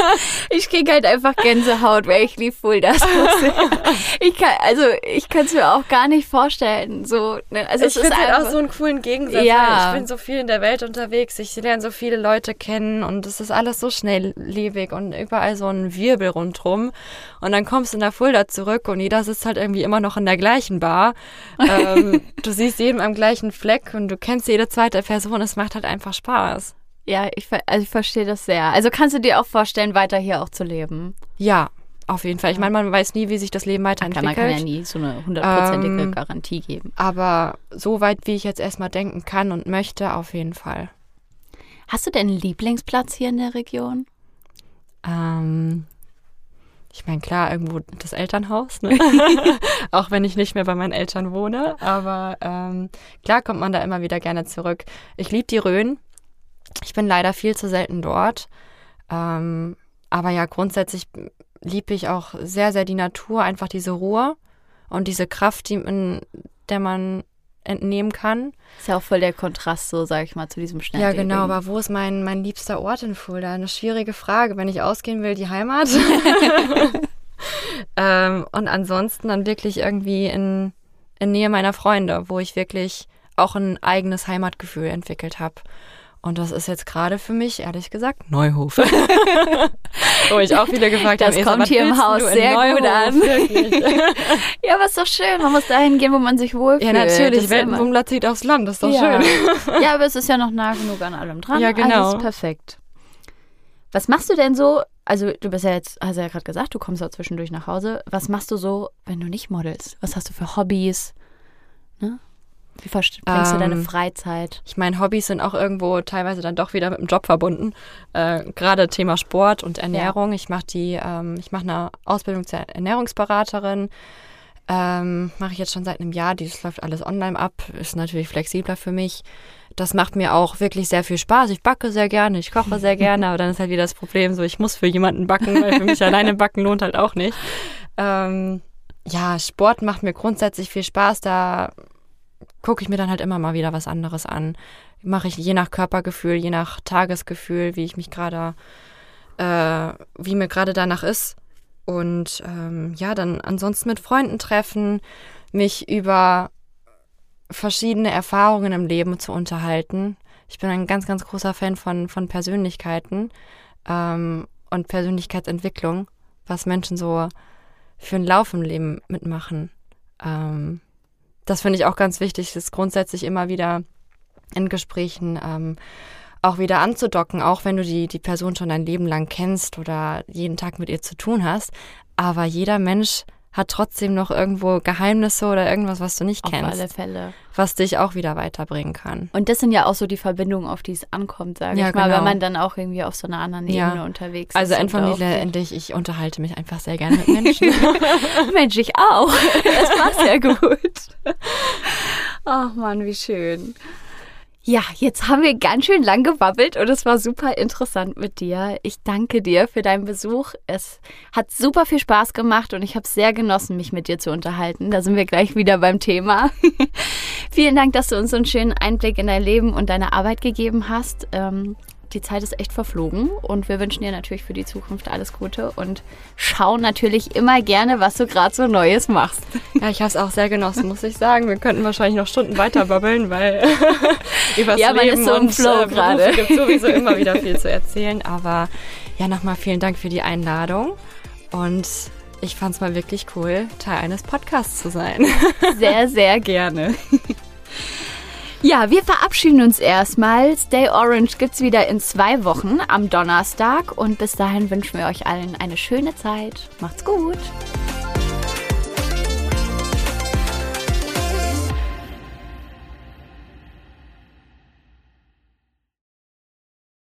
ich krieg halt einfach Gänsehaut, weil ich lieb wohl das. ich kann, also ich kann es mir auch gar nicht vorstellen. So, ne? also ich finde halt auch so einen coolen Gegensatz. Ja. Ich bin so viel in der Welt unterwegs, ich lerne so viele Leute kennen und es ist alles so schnelllebig und überall so ein Wirbel rundrum. Und dann kommst du in der Fulda zurück und jeder sitzt halt irgendwie immer noch in der gleichen Bar. ähm, du siehst jeden am gleichen Fleck und du kennst jede zweite Person. Es macht halt halt einfach Spaß. Ja, ich, also ich verstehe das sehr. Also kannst du dir auch vorstellen, weiter hier auch zu leben? Ja, auf jeden Fall. Ich meine, man weiß nie, wie sich das Leben weiterentwickelt. Man kann ja nie so eine hundertprozentige ähm, Garantie geben. Aber so weit, wie ich jetzt erstmal denken kann und möchte, auf jeden Fall. Hast du denn einen Lieblingsplatz hier in der Region? Ähm, ich meine, klar, irgendwo das Elternhaus, ne? auch wenn ich nicht mehr bei meinen Eltern wohne. Aber ähm, klar kommt man da immer wieder gerne zurück. Ich liebe die Rhön. Ich bin leider viel zu selten dort. Ähm, aber ja, grundsätzlich liebe ich auch sehr, sehr die Natur, einfach diese Ruhe und diese Kraft, die in der man entnehmen kann. Ist ja auch voll der Kontrast, so sag ich mal, zu diesem Schnell. Ja, genau, aber wo ist mein, mein liebster Ort in Fulda? Eine schwierige Frage. Wenn ich ausgehen will, die Heimat. ähm, und ansonsten dann wirklich irgendwie in, in Nähe meiner Freunde, wo ich wirklich auch ein eigenes Heimatgefühl entwickelt habe. Und das ist jetzt gerade für mich, ehrlich gesagt, Neuhof. Wo ich auch wieder gefragt habe. Das kommt hier im Haus sehr Neuhof? gut an. ja, aber ist doch schön. Man muss dahin gehen, wo man sich wohlfühlt. Ja, natürlich. Weltenbummler zieht aufs Land. Das ist doch ja. schön. ja, aber es ist ja noch nah genug an allem dran. Ja, genau. Alles perfekt. Was machst du denn so? Also, du bist ja jetzt, hast ja gerade gesagt, du kommst auch zwischendurch nach Hause. Was machst du so, wenn du nicht modelst? Was hast du für Hobbys? Ne? Wie verbringst ähm, du deine ähm, Freizeit? Ich meine, Hobbys sind auch irgendwo teilweise dann doch wieder mit dem Job verbunden. Äh, Gerade Thema Sport und Ernährung. Ja. Ich mache die, ähm, ich mache eine Ausbildung zur Ernährungsberaterin. Ähm, mache ich jetzt schon seit einem Jahr. Dieses läuft alles online ab. Ist natürlich flexibler für mich. Das macht mir auch wirklich sehr viel Spaß. Ich backe sehr gerne, ich koche sehr gerne, aber dann ist halt wieder das Problem, so ich muss für jemanden backen, weil für mich alleine backen lohnt halt auch nicht. Ähm, ja, Sport macht mir grundsätzlich viel Spaß. Da gucke ich mir dann halt immer mal wieder was anderes an. Mache ich je nach Körpergefühl, je nach Tagesgefühl, wie ich mich gerade, äh, wie mir gerade danach ist. Und ähm, ja, dann ansonsten mit Freunden treffen, mich über verschiedene Erfahrungen im Leben zu unterhalten. Ich bin ein ganz, ganz großer Fan von, von Persönlichkeiten ähm, und Persönlichkeitsentwicklung, was Menschen so für einen Lauf im Leben mitmachen. Ähm, das finde ich auch ganz wichtig, das grundsätzlich immer wieder in Gesprächen ähm, auch wieder anzudocken, auch wenn du die, die Person schon dein Leben lang kennst oder jeden Tag mit ihr zu tun hast. Aber jeder Mensch hat trotzdem noch irgendwo Geheimnisse oder irgendwas, was du nicht Auf kennst. alle Fälle. Was dich auch wieder weiterbringen kann. Und das sind ja auch so die Verbindungen, auf die es ankommt, sage Ja, ich mal, genau. wenn man dann auch irgendwie auf so einer anderen Ja. Ebene unterwegs Also ist. und Endfamilie, endlich, ich unterhalte mich einfach sehr gerne mit Menschen. Mensch, ich auch. Das war sehr gut. Ach Mann, wie schön. Ja, jetzt haben wir ganz schön lang gewabbelt und es war super interessant mit dir. Ich danke dir für deinen Besuch. Es hat super viel Spaß gemacht und ich habe sehr genossen, mich mit dir zu unterhalten. Da sind wir gleich wieder beim Thema. Vielen Dank, dass du uns so einen schönen Einblick in dein Leben und deine Arbeit gegeben hast. Ähm, die Zeit ist echt verflogen und wir wünschen dir natürlich für die Zukunft alles Gute und schauen natürlich immer gerne, was du gerade so Neues machst. ja, ich habe es auch sehr genossen, muss ich sagen. Wir könnten wahrscheinlich noch Stunden weiter babbeln, weil über Ja, Leben ist so im und Flow äh, gerade. gibt sowieso immer wieder viel zu erzählen. Aber ja, nochmal vielen Dank für die Einladung. Und ich fand es mal wirklich cool, Teil eines Podcasts zu sein. Sehr, sehr gerne. Ja, wir verabschieden uns erstmal. Stay Orange gibt's wieder in zwei Wochen am Donnerstag und bis dahin wünschen wir euch allen eine schöne Zeit. Macht's gut.